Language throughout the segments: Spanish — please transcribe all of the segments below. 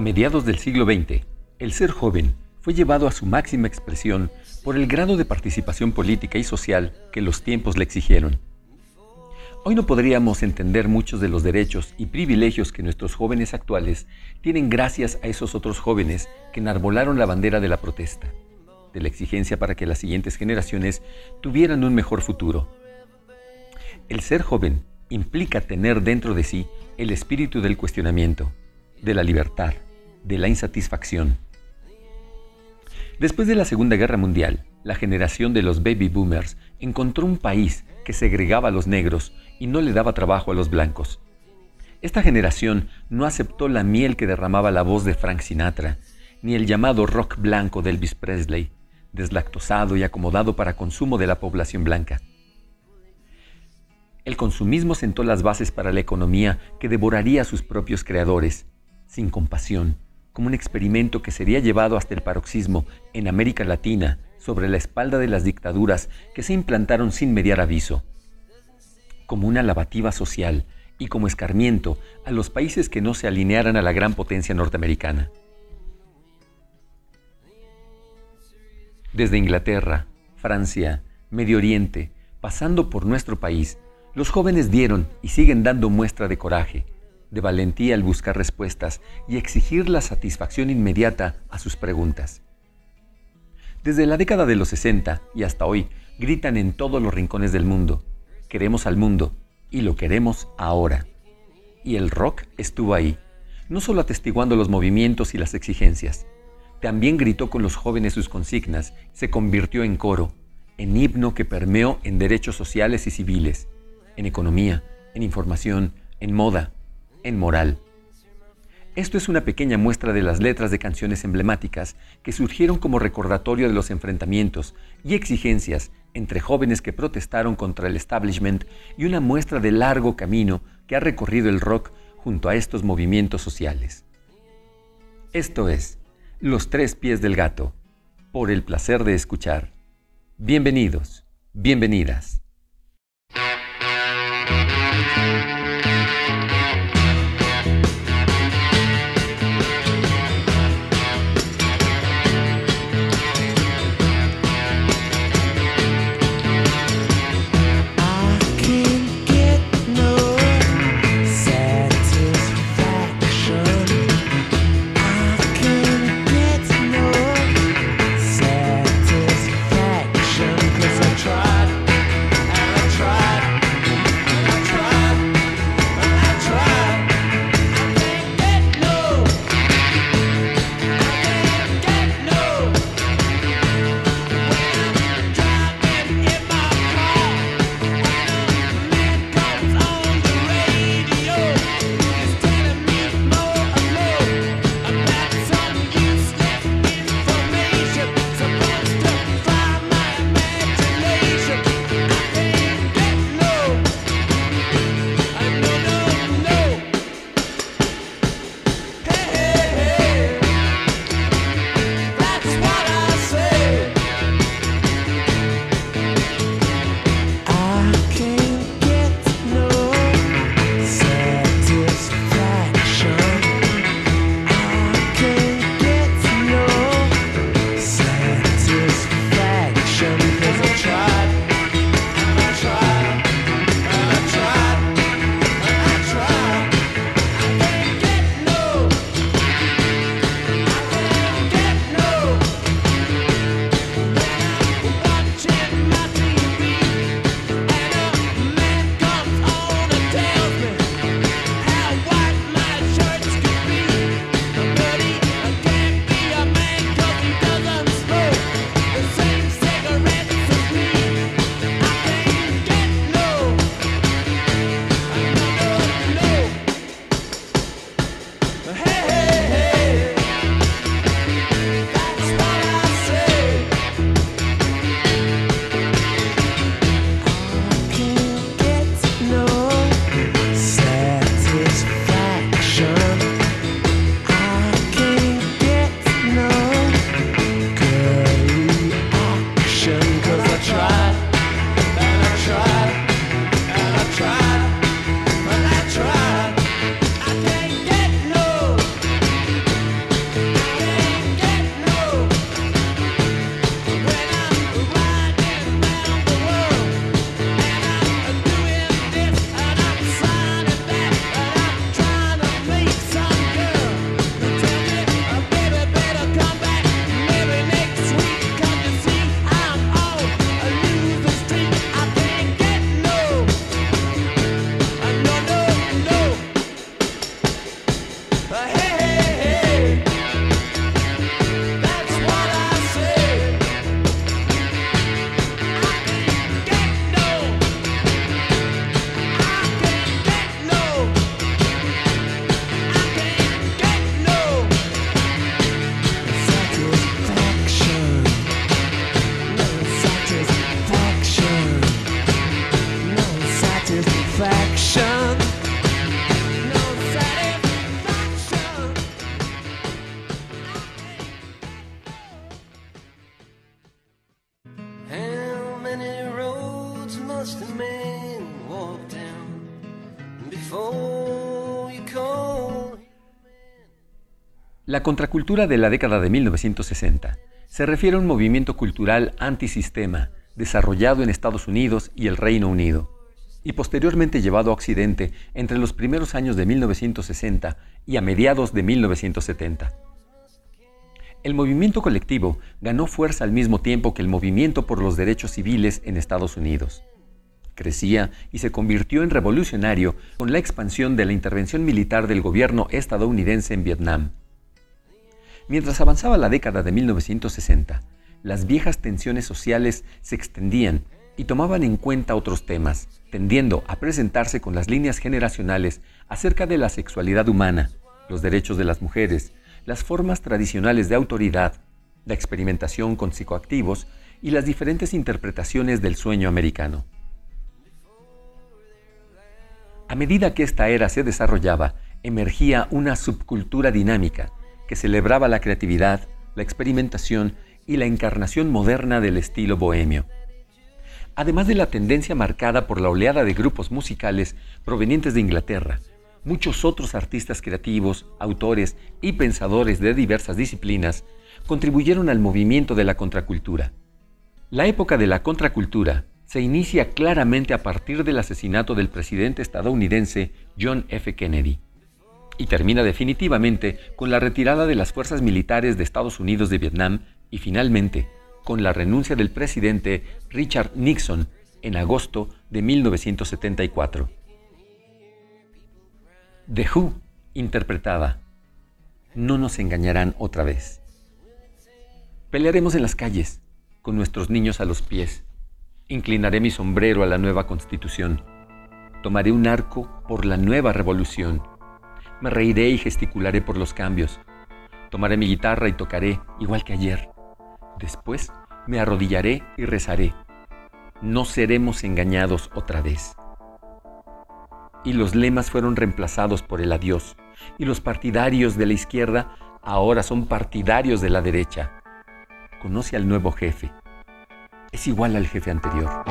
A mediados del siglo XX, el ser joven fue llevado a su máxima expresión por el grado de participación política y social que los tiempos le exigieron. Hoy no podríamos entender muchos de los derechos y privilegios que nuestros jóvenes actuales tienen gracias a esos otros jóvenes que enarbolaron la bandera de la protesta, de la exigencia para que las siguientes generaciones tuvieran un mejor futuro. El ser joven implica tener dentro de sí el espíritu del cuestionamiento, de la libertad, de la insatisfacción. Después de la Segunda Guerra Mundial, la generación de los baby boomers encontró un país que segregaba a los negros y no le daba trabajo a los blancos. Esta generación no aceptó la miel que derramaba la voz de Frank Sinatra, ni el llamado rock blanco de Elvis Presley, deslactosado y acomodado para consumo de la población blanca. El consumismo sentó las bases para la economía que devoraría a sus propios creadores, sin compasión, como un experimento que sería llevado hasta el paroxismo en América Latina sobre la espalda de las dictaduras que se implantaron sin mediar aviso, como una lavativa social y como escarmiento a los países que no se alinearan a la gran potencia norteamericana. Desde Inglaterra, Francia, Medio Oriente, pasando por nuestro país, los jóvenes dieron y siguen dando muestra de coraje, de valentía al buscar respuestas y exigir la satisfacción inmediata a sus preguntas. Desde la década de los 60 y hasta hoy, gritan en todos los rincones del mundo, queremos al mundo y lo queremos ahora. Y el rock estuvo ahí, no solo atestiguando los movimientos y las exigencias, también gritó con los jóvenes sus consignas, se convirtió en coro, en himno que permeó en derechos sociales y civiles, en economía, en información, en moda, en moral. Esto es una pequeña muestra de las letras de canciones emblemáticas que surgieron como recordatorio de los enfrentamientos y exigencias entre jóvenes que protestaron contra el establishment y una muestra del largo camino que ha recorrido el rock junto a estos movimientos sociales. Esto es Los tres pies del gato, por el placer de escuchar. Bienvenidos, bienvenidas. La contracultura de la década de 1960 se refiere a un movimiento cultural antisistema desarrollado en Estados Unidos y el Reino Unido, y posteriormente llevado a Occidente entre los primeros años de 1960 y a mediados de 1970. El movimiento colectivo ganó fuerza al mismo tiempo que el movimiento por los derechos civiles en Estados Unidos. Crecía y se convirtió en revolucionario con la expansión de la intervención militar del gobierno estadounidense en Vietnam. Mientras avanzaba la década de 1960, las viejas tensiones sociales se extendían y tomaban en cuenta otros temas, tendiendo a presentarse con las líneas generacionales acerca de la sexualidad humana, los derechos de las mujeres, las formas tradicionales de autoridad, la experimentación con psicoactivos y las diferentes interpretaciones del sueño americano. A medida que esta era se desarrollaba, emergía una subcultura dinámica que celebraba la creatividad, la experimentación y la encarnación moderna del estilo bohemio. Además de la tendencia marcada por la oleada de grupos musicales provenientes de Inglaterra, muchos otros artistas creativos, autores y pensadores de diversas disciplinas contribuyeron al movimiento de la contracultura. La época de la contracultura se inicia claramente a partir del asesinato del presidente estadounidense John F. Kennedy y termina definitivamente con la retirada de las fuerzas militares de Estados Unidos de Vietnam y finalmente con la renuncia del presidente Richard Nixon en agosto de 1974. The Who interpretaba No nos engañarán otra vez. Pelearemos en las calles, con nuestros niños a los pies. Inclinaré mi sombrero a la nueva constitución. Tomaré un arco por la nueva revolución me reiré y gesticularé por los cambios. Tomaré mi guitarra y tocaré igual que ayer. Después me arrodillaré y rezaré. No seremos engañados otra vez. Y los lemas fueron reemplazados por el adiós. Y los partidarios de la izquierda ahora son partidarios de la derecha. Conoce al nuevo jefe. Es igual al jefe anterior.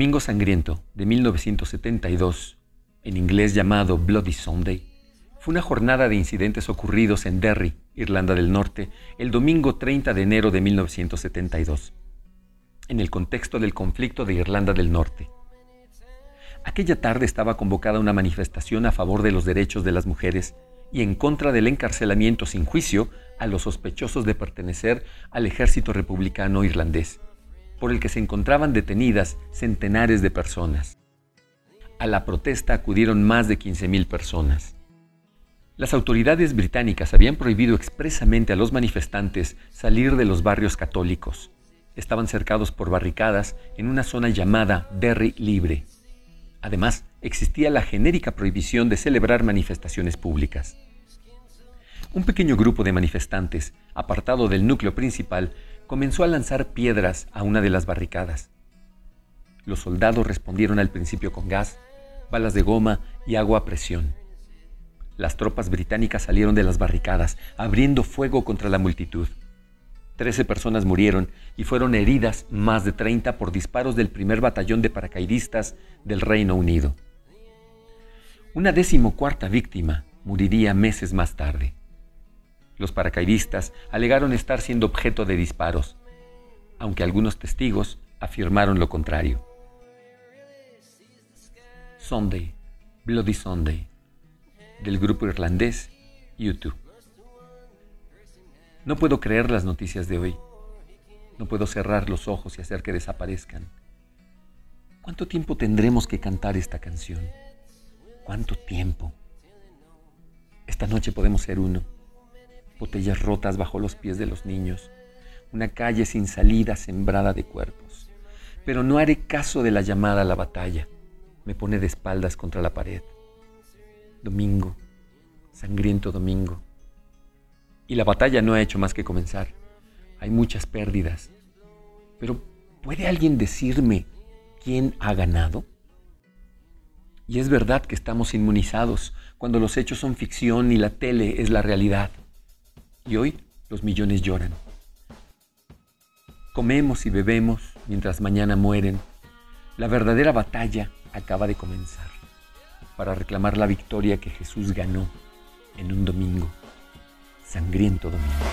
Domingo Sangriento de 1972, en inglés llamado Bloody Sunday, fue una jornada de incidentes ocurridos en Derry, Irlanda del Norte, el domingo 30 de enero de 1972, en el contexto del conflicto de Irlanda del Norte. Aquella tarde estaba convocada una manifestación a favor de los derechos de las mujeres y en contra del encarcelamiento sin juicio a los sospechosos de pertenecer al ejército republicano irlandés por el que se encontraban detenidas centenares de personas. A la protesta acudieron más de 15.000 personas. Las autoridades británicas habían prohibido expresamente a los manifestantes salir de los barrios católicos. Estaban cercados por barricadas en una zona llamada Derry Libre. Además, existía la genérica prohibición de celebrar manifestaciones públicas. Un pequeño grupo de manifestantes, apartado del núcleo principal, comenzó a lanzar piedras a una de las barricadas. Los soldados respondieron al principio con gas, balas de goma y agua a presión. Las tropas británicas salieron de las barricadas, abriendo fuego contra la multitud. Trece personas murieron y fueron heridas más de 30 por disparos del primer batallón de paracaidistas del Reino Unido. Una decimocuarta víctima moriría meses más tarde. Los paracaidistas alegaron estar siendo objeto de disparos, aunque algunos testigos afirmaron lo contrario. Sunday, Bloody Sunday, del grupo irlandés YouTube. No puedo creer las noticias de hoy. No puedo cerrar los ojos y hacer que desaparezcan. ¿Cuánto tiempo tendremos que cantar esta canción? ¿Cuánto tiempo? Esta noche podemos ser uno botellas rotas bajo los pies de los niños, una calle sin salida sembrada de cuerpos. Pero no haré caso de la llamada a la batalla. Me pone de espaldas contra la pared. Domingo, sangriento domingo. Y la batalla no ha hecho más que comenzar. Hay muchas pérdidas. Pero ¿puede alguien decirme quién ha ganado? Y es verdad que estamos inmunizados cuando los hechos son ficción y la tele es la realidad. Y hoy los millones lloran. Comemos y bebemos mientras mañana mueren. La verdadera batalla acaba de comenzar para reclamar la victoria que Jesús ganó en un domingo, sangriento domingo.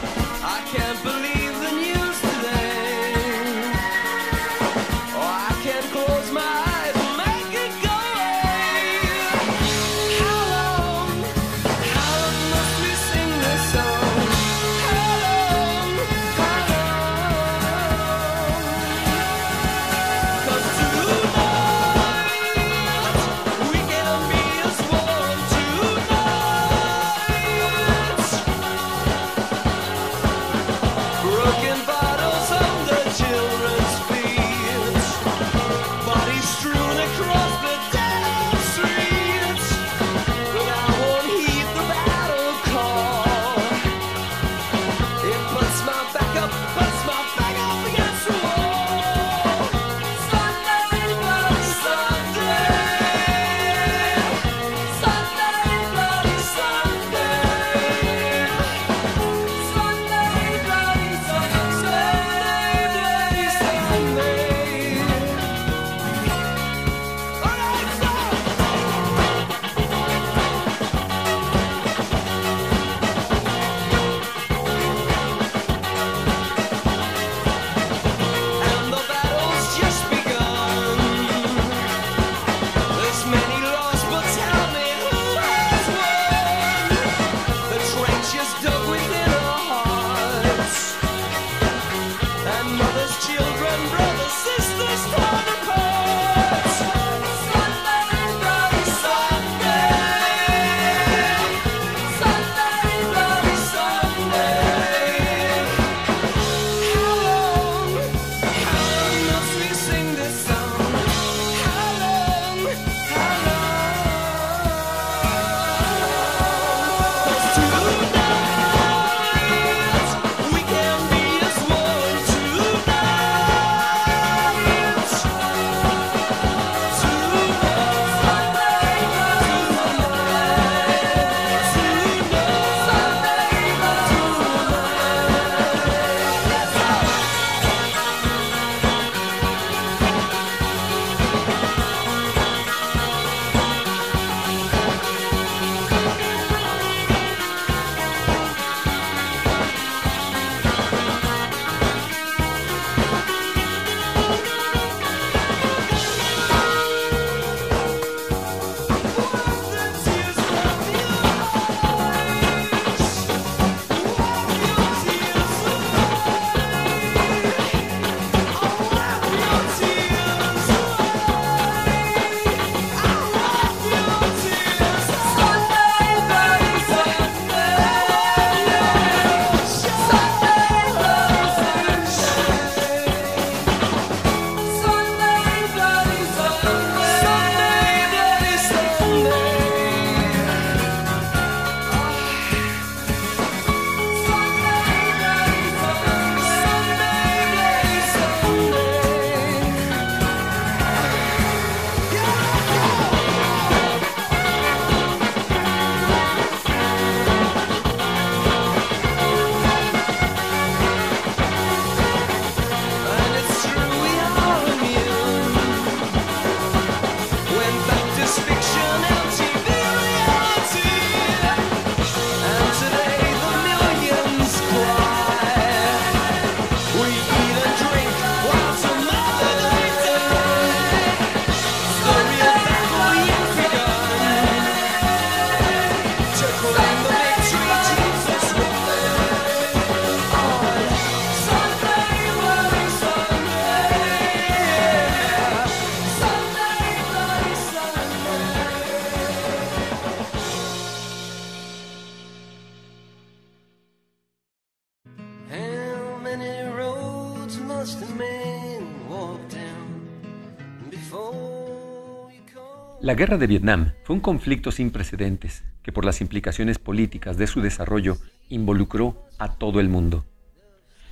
La guerra de Vietnam fue un conflicto sin precedentes que por las implicaciones políticas de su desarrollo involucró a todo el mundo.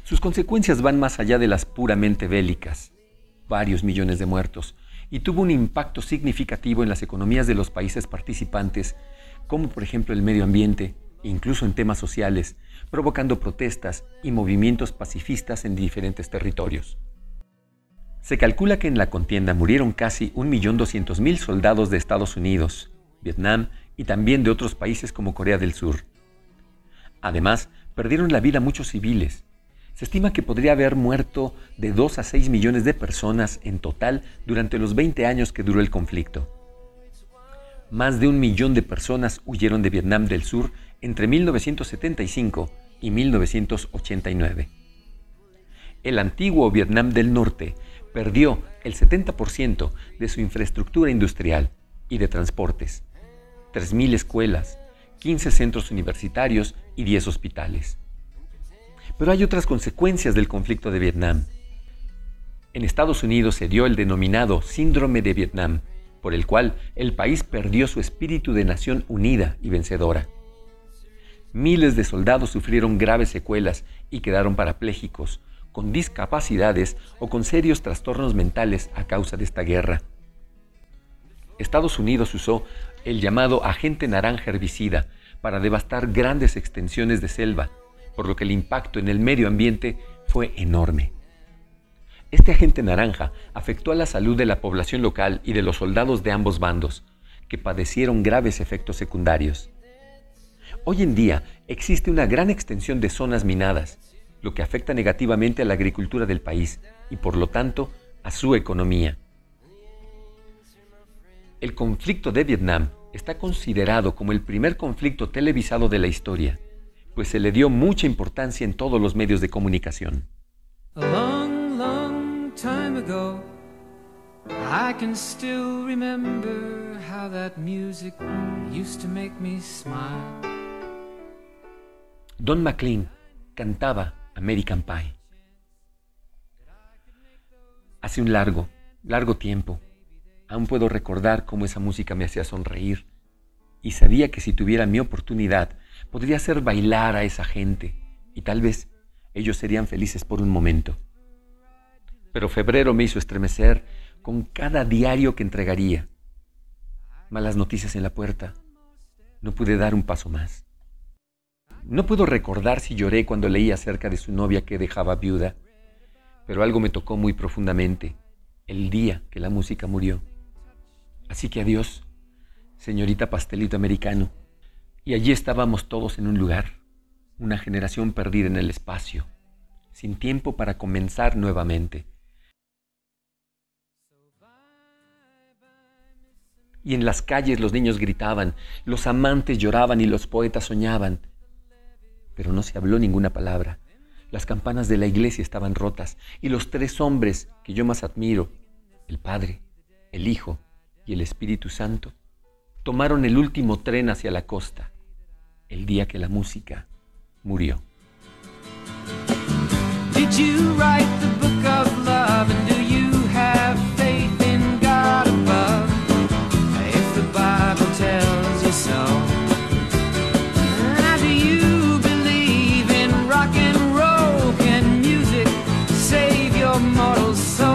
Sus consecuencias van más allá de las puramente bélicas, varios millones de muertos, y tuvo un impacto significativo en las economías de los países participantes, como por ejemplo el medio ambiente, incluso en temas sociales, provocando protestas y movimientos pacifistas en diferentes territorios. Se calcula que en la contienda murieron casi 1.200.000 soldados de Estados Unidos, Vietnam y también de otros países como Corea del Sur. Además, perdieron la vida muchos civiles. Se estima que podría haber muerto de 2 a 6 millones de personas en total durante los 20 años que duró el conflicto. Más de un millón de personas huyeron de Vietnam del Sur entre 1975 y 1989. El antiguo Vietnam del Norte perdió el 70% de su infraestructura industrial y de transportes, 3.000 escuelas, 15 centros universitarios y 10 hospitales. Pero hay otras consecuencias del conflicto de Vietnam. En Estados Unidos se dio el denominado síndrome de Vietnam, por el cual el país perdió su espíritu de nación unida y vencedora. Miles de soldados sufrieron graves secuelas y quedaron parapléjicos, con discapacidades o con serios trastornos mentales a causa de esta guerra. Estados Unidos usó el llamado agente naranja herbicida para devastar grandes extensiones de selva, por lo que el impacto en el medio ambiente fue enorme. Este agente naranja afectó a la salud de la población local y de los soldados de ambos bandos, que padecieron graves efectos secundarios. Hoy en día existe una gran extensión de zonas minadas, lo que afecta negativamente a la agricultura del país y por lo tanto a su economía. El conflicto de Vietnam está considerado como el primer conflicto televisado de la historia, pues se le dio mucha importancia en todos los medios de comunicación. Don McLean cantaba American Pie. Hace un largo, largo tiempo, aún puedo recordar cómo esa música me hacía sonreír y sabía que si tuviera mi oportunidad podría hacer bailar a esa gente y tal vez ellos serían felices por un momento. Pero febrero me hizo estremecer con cada diario que entregaría. Malas noticias en la puerta. No pude dar un paso más. No puedo recordar si lloré cuando leí acerca de su novia que dejaba viuda, pero algo me tocó muy profundamente el día que la música murió. Así que adiós, señorita pastelito americano. Y allí estábamos todos en un lugar, una generación perdida en el espacio, sin tiempo para comenzar nuevamente. Y en las calles los niños gritaban, los amantes lloraban y los poetas soñaban pero no se habló ninguna palabra. Las campanas de la iglesia estaban rotas y los tres hombres que yo más admiro, el Padre, el Hijo y el Espíritu Santo, tomaron el último tren hacia la costa, el día que la música murió. be the of mortal soul.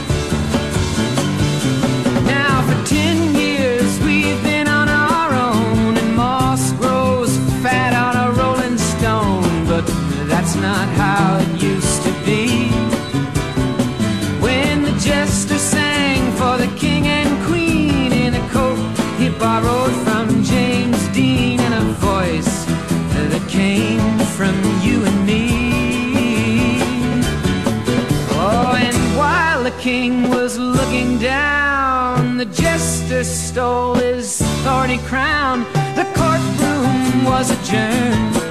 from you and me. Oh, and while the king was looking down, the jester stole his thorny crown. The courtroom was adjourned.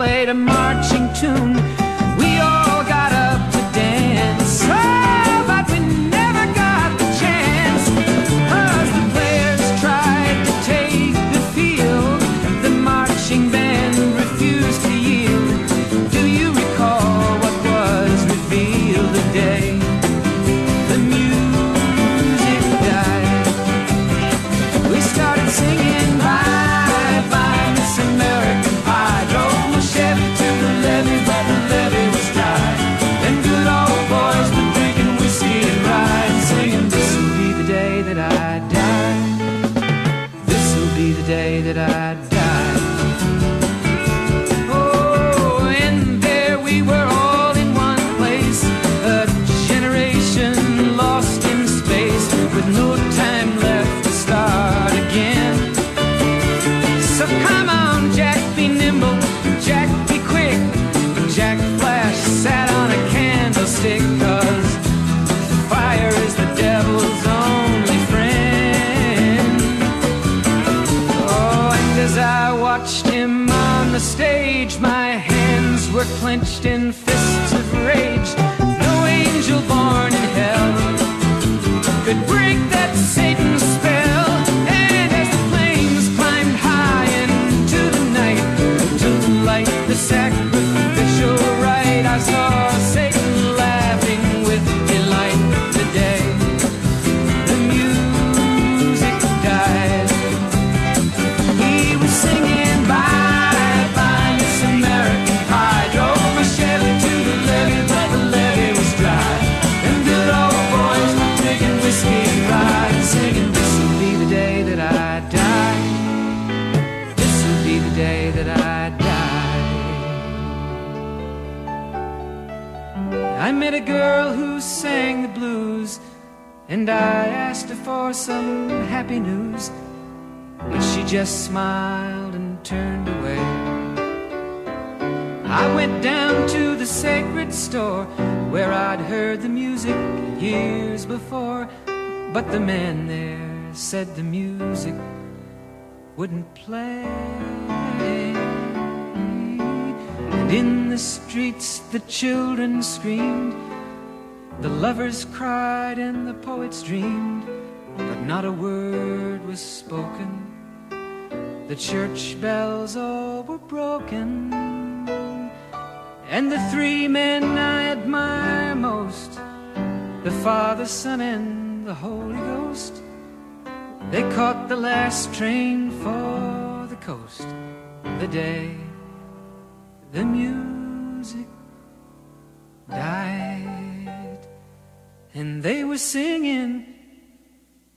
played a marching tune. Clenched in fists of rage. Some happy news. But she just smiled and turned away. I went down to the sacred store where I'd heard the music years before. But the man there said the music wouldn't play. And in the streets the children screamed, the lovers cried, and the poets dreamed. Not a word was spoken. The church bells all were broken. And the three men I admire most the Father, Son, and the Holy Ghost they caught the last train for the coast the day the music died. And they were singing,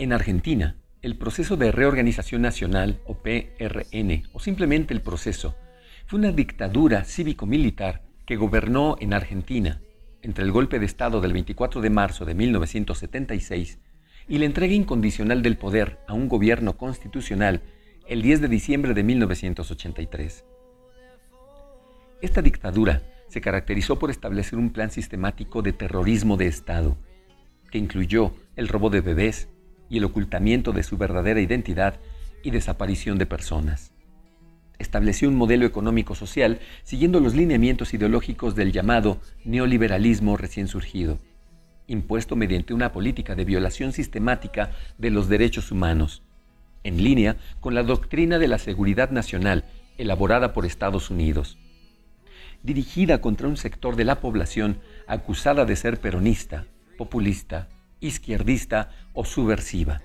En Argentina, el proceso de reorganización nacional, o PRN, o simplemente el proceso, fue una dictadura cívico-militar que gobernó en Argentina entre el golpe de Estado del 24 de marzo de 1976 y la entrega incondicional del poder a un gobierno constitucional el 10 de diciembre de 1983. Esta dictadura se caracterizó por establecer un plan sistemático de terrorismo de Estado, que incluyó el robo de bebés y el ocultamiento de su verdadera identidad y desaparición de personas. Estableció un modelo económico-social siguiendo los lineamientos ideológicos del llamado neoliberalismo recién surgido, impuesto mediante una política de violación sistemática de los derechos humanos, en línea con la doctrina de la seguridad nacional elaborada por Estados Unidos dirigida contra un sector de la población acusada de ser peronista, populista, izquierdista o subversiva.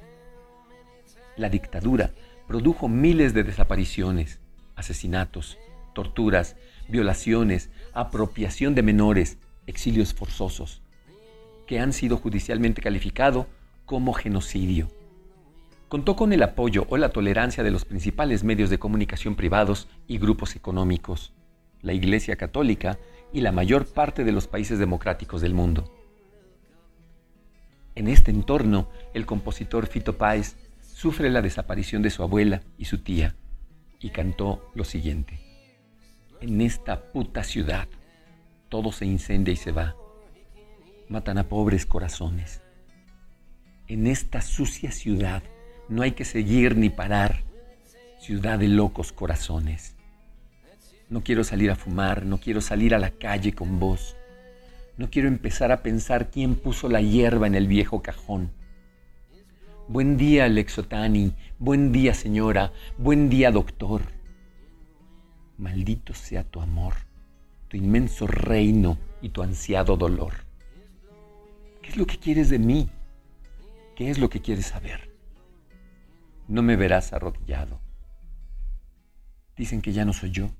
La dictadura produjo miles de desapariciones, asesinatos, torturas, violaciones, apropiación de menores, exilios forzosos, que han sido judicialmente calificados como genocidio. Contó con el apoyo o la tolerancia de los principales medios de comunicación privados y grupos económicos la Iglesia Católica y la mayor parte de los países democráticos del mundo. En este entorno, el compositor Fito Páez sufre la desaparición de su abuela y su tía y cantó lo siguiente. En esta puta ciudad, todo se incendia y se va. Matan a pobres corazones. En esta sucia ciudad no hay que seguir ni parar. Ciudad de locos corazones. No quiero salir a fumar, no quiero salir a la calle con vos. No quiero empezar a pensar quién puso la hierba en el viejo cajón. Buen día, Lexotani. Buen día, señora. Buen día, doctor. Maldito sea tu amor, tu inmenso reino y tu ansiado dolor. ¿Qué es lo que quieres de mí? ¿Qué es lo que quieres saber? No me verás arrodillado. Dicen que ya no soy yo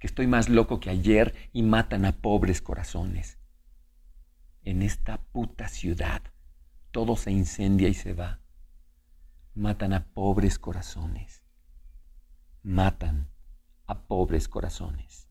que estoy más loco que ayer y matan a pobres corazones. En esta puta ciudad todo se incendia y se va. Matan a pobres corazones. Matan a pobres corazones.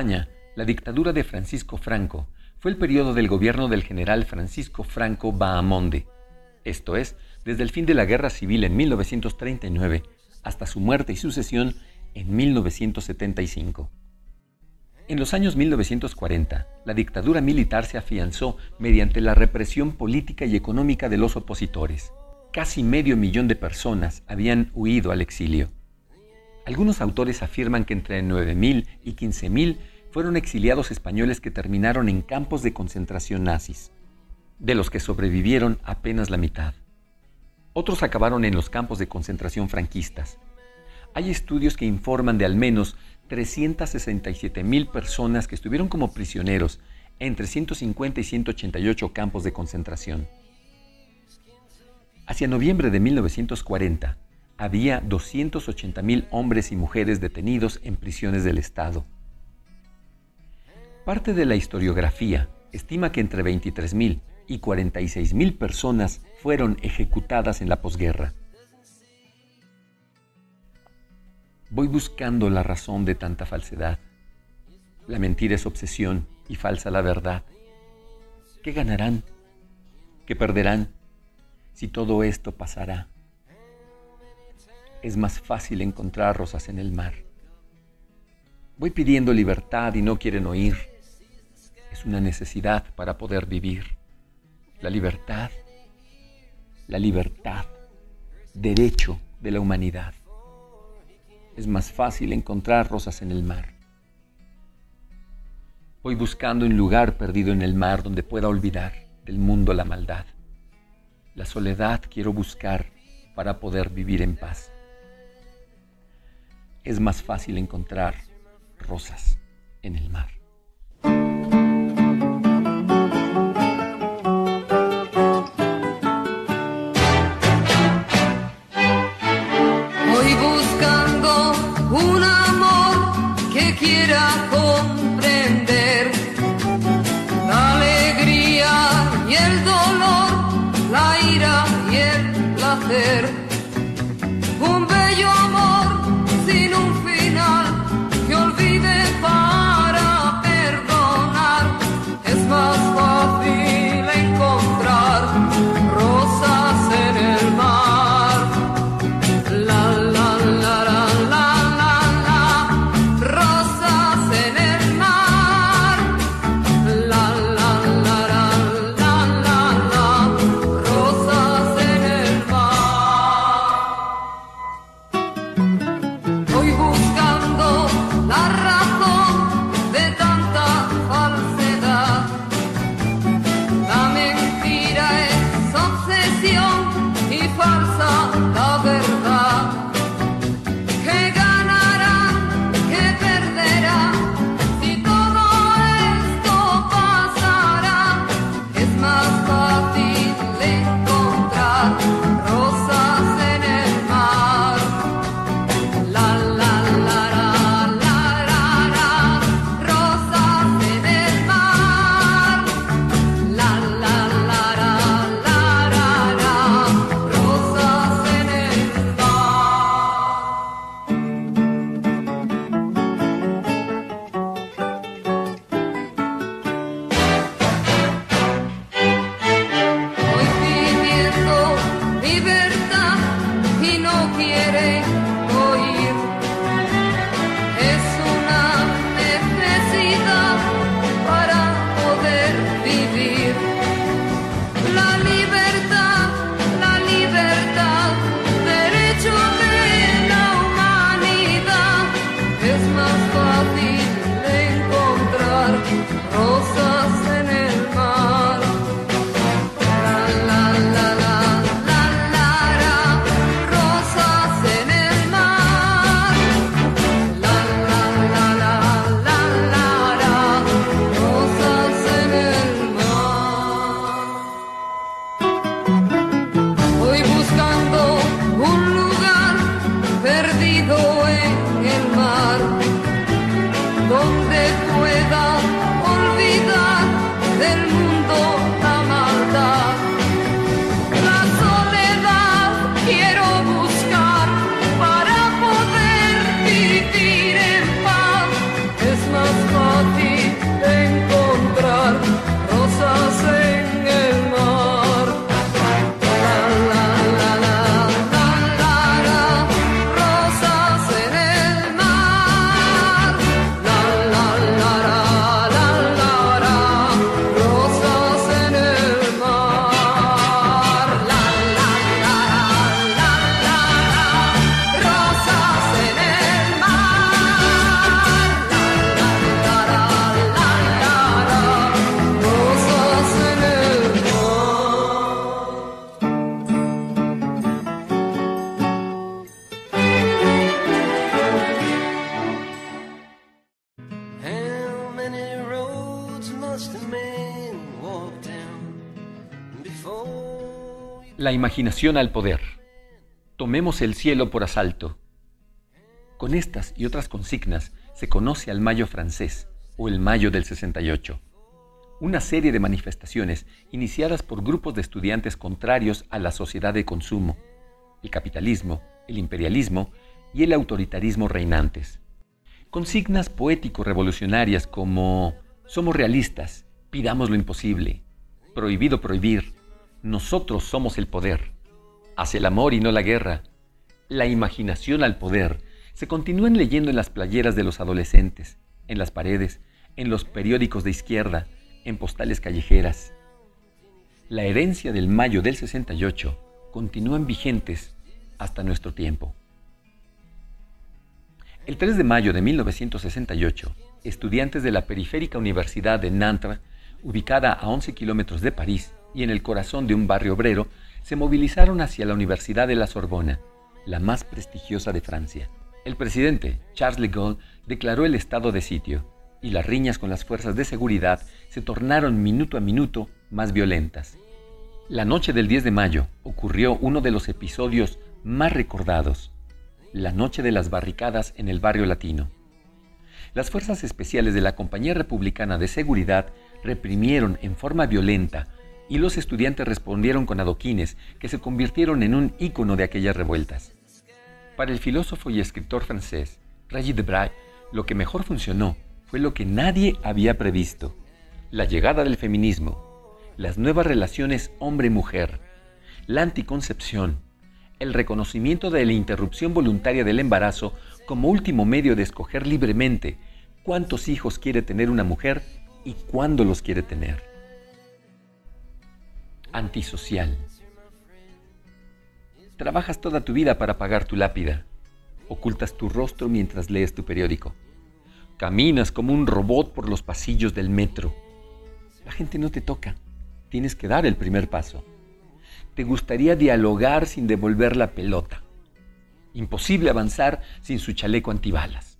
España, la dictadura de Francisco Franco fue el periodo del gobierno del general Francisco Franco Bahamonde, esto es, desde el fin de la Guerra Civil en 1939 hasta su muerte y sucesión en 1975. En los años 1940, la dictadura militar se afianzó mediante la represión política y económica de los opositores. Casi medio millón de personas habían huido al exilio. Algunos autores afirman que entre 9.000 y 15.000 fueron exiliados españoles que terminaron en campos de concentración nazis, de los que sobrevivieron apenas la mitad. Otros acabaron en los campos de concentración franquistas. Hay estudios que informan de al menos 367 mil personas que estuvieron como prisioneros entre 150 y 188 campos de concentración. Hacia noviembre de 1940, había 280 mil hombres y mujeres detenidos en prisiones del Estado. Parte de la historiografía estima que entre 23 mil y 46 mil personas fueron ejecutadas en la posguerra. Voy buscando la razón de tanta falsedad. La mentira es obsesión y falsa la verdad. ¿Qué ganarán? ¿Qué perderán? Si todo esto pasará. Es más fácil encontrar rosas en el mar. Voy pidiendo libertad y no quieren oír. Es una necesidad para poder vivir. La libertad, la libertad, derecho de la humanidad es más fácil encontrar rosas en el mar. Voy buscando un lugar perdido en el mar donde pueda olvidar del mundo la maldad. La soledad quiero buscar para poder vivir en paz. Es más fácil encontrar rosas en el mar. Imaginación al poder. Tomemos el cielo por asalto. Con estas y otras consignas se conoce al Mayo francés o el Mayo del 68. Una serie de manifestaciones iniciadas por grupos de estudiantes contrarios a la sociedad de consumo, el capitalismo, el imperialismo y el autoritarismo reinantes. Consignas poético-revolucionarias como somos realistas, pidamos lo imposible, prohibido prohibir, nosotros somos el poder. Hace el amor y no la guerra. La imaginación al poder se continúan leyendo en las playeras de los adolescentes, en las paredes, en los periódicos de izquierda, en postales callejeras. La herencia del mayo del 68 continúan vigentes hasta nuestro tiempo. El 3 de mayo de 1968, estudiantes de la periférica Universidad de Nantes, ubicada a 11 kilómetros de París, y en el corazón de un barrio obrero, se movilizaron hacia la Universidad de la Sorbona, la más prestigiosa de Francia. El presidente, Charles de Gaulle, declaró el estado de sitio, y las riñas con las fuerzas de seguridad se tornaron minuto a minuto más violentas. La noche del 10 de mayo ocurrió uno de los episodios más recordados, la noche de las barricadas en el barrio latino. Las fuerzas especiales de la Compañía Republicana de Seguridad reprimieron en forma violenta y los estudiantes respondieron con adoquines que se convirtieron en un ícono de aquellas revueltas. Para el filósofo y escritor francés Regis Debray, lo que mejor funcionó fue lo que nadie había previsto, la llegada del feminismo, las nuevas relaciones hombre-mujer, la anticoncepción, el reconocimiento de la interrupción voluntaria del embarazo como último medio de escoger libremente cuántos hijos quiere tener una mujer y cuándo los quiere tener antisocial. Trabajas toda tu vida para pagar tu lápida. Ocultas tu rostro mientras lees tu periódico. Caminas como un robot por los pasillos del metro. La gente no te toca. Tienes que dar el primer paso. Te gustaría dialogar sin devolver la pelota. Imposible avanzar sin su chaleco antibalas.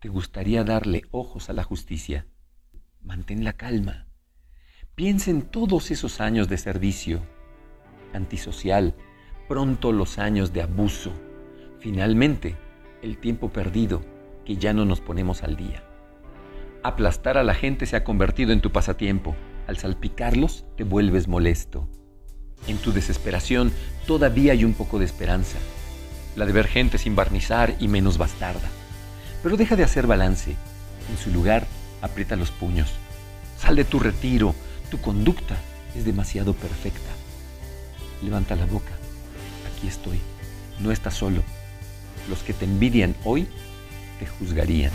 Te gustaría darle ojos a la justicia. Mantén la calma. Piensa en todos esos años de servicio antisocial, pronto los años de abuso, finalmente el tiempo perdido que ya no nos ponemos al día. Aplastar a la gente se ha convertido en tu pasatiempo. Al salpicarlos te vuelves molesto. En tu desesperación todavía hay un poco de esperanza. La de ver gente sin barnizar y menos bastarda. Pero deja de hacer balance. En su lugar, aprieta los puños. Sal de tu retiro, tu conducta es demasiado perfecta. Levanta la boca. Aquí estoy. No estás solo. Los que te envidian hoy te juzgarían.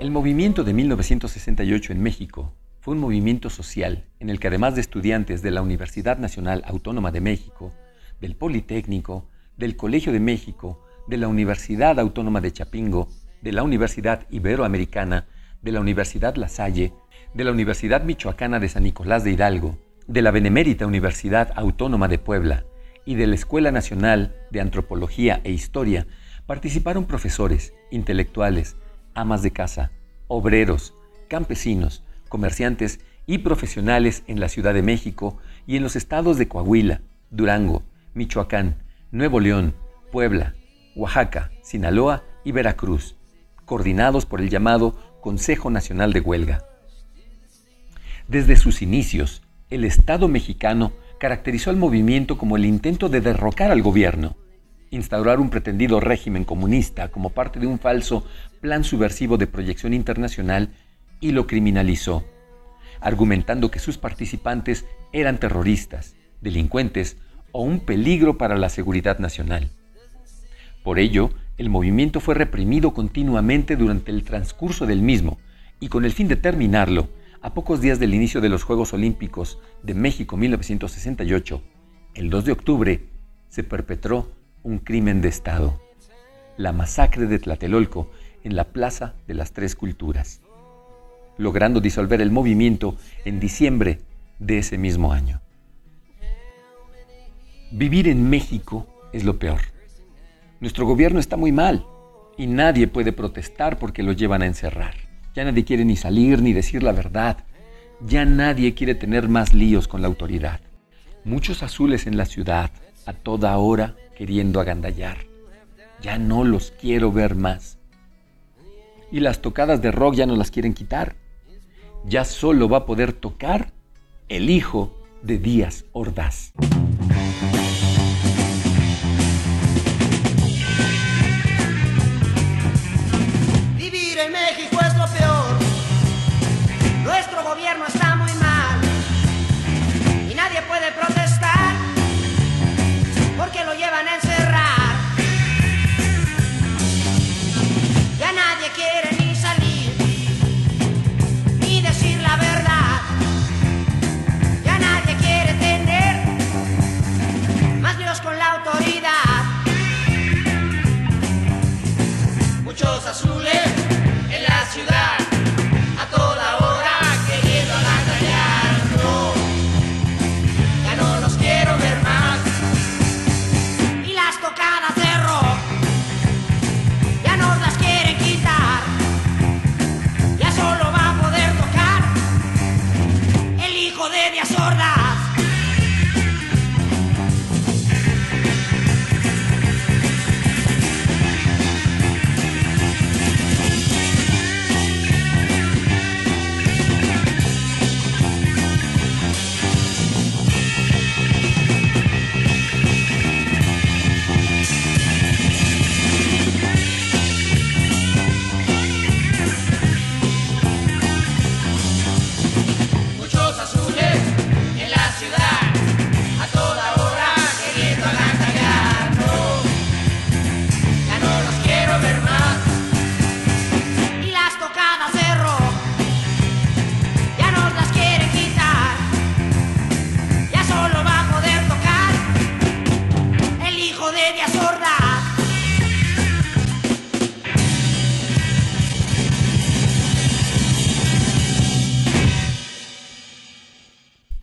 El movimiento de 1968 en México fue un movimiento social en el que además de estudiantes de la Universidad Nacional Autónoma de México, del Politécnico, del Colegio de México, de la Universidad Autónoma de Chapingo, de la Universidad Iberoamericana, de la Universidad La Salle, de la Universidad Michoacana de San Nicolás de Hidalgo, de la Benemérita Universidad Autónoma de Puebla y de la Escuela Nacional de Antropología e Historia, participaron profesores, intelectuales, amas de casa, obreros, campesinos, comerciantes y profesionales en la Ciudad de México y en los estados de Coahuila, Durango, Michoacán, Nuevo León, Puebla, Oaxaca, Sinaloa y Veracruz, coordinados por el llamado Consejo Nacional de Huelga. Desde sus inicios, el Estado mexicano caracterizó al movimiento como el intento de derrocar al gobierno, instaurar un pretendido régimen comunista como parte de un falso plan subversivo de proyección internacional y lo criminalizó, argumentando que sus participantes eran terroristas, delincuentes o un peligro para la seguridad nacional. Por ello, el movimiento fue reprimido continuamente durante el transcurso del mismo y con el fin de terminarlo, a pocos días del inicio de los Juegos Olímpicos de México 1968, el 2 de octubre, se perpetró un crimen de Estado, la masacre de Tlatelolco en la Plaza de las Tres Culturas, logrando disolver el movimiento en diciembre de ese mismo año. Vivir en México es lo peor. Nuestro gobierno está muy mal y nadie puede protestar porque lo llevan a encerrar. Ya nadie quiere ni salir ni decir la verdad. Ya nadie quiere tener más líos con la autoridad. Muchos azules en la ciudad, a toda hora, queriendo agandallar. Ya no los quiero ver más. Y las tocadas de rock ya no las quieren quitar. Ya solo va a poder tocar el hijo de Díaz Ordaz.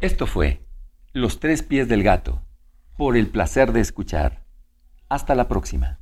Esto fue Los tres pies del gato, por el placer de escuchar. Hasta la próxima.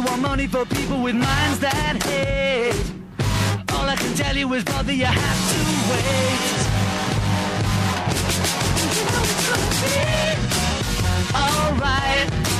You want money for people with minds that hate, all I can tell you is, brother, you have to wait. Alright. Alright.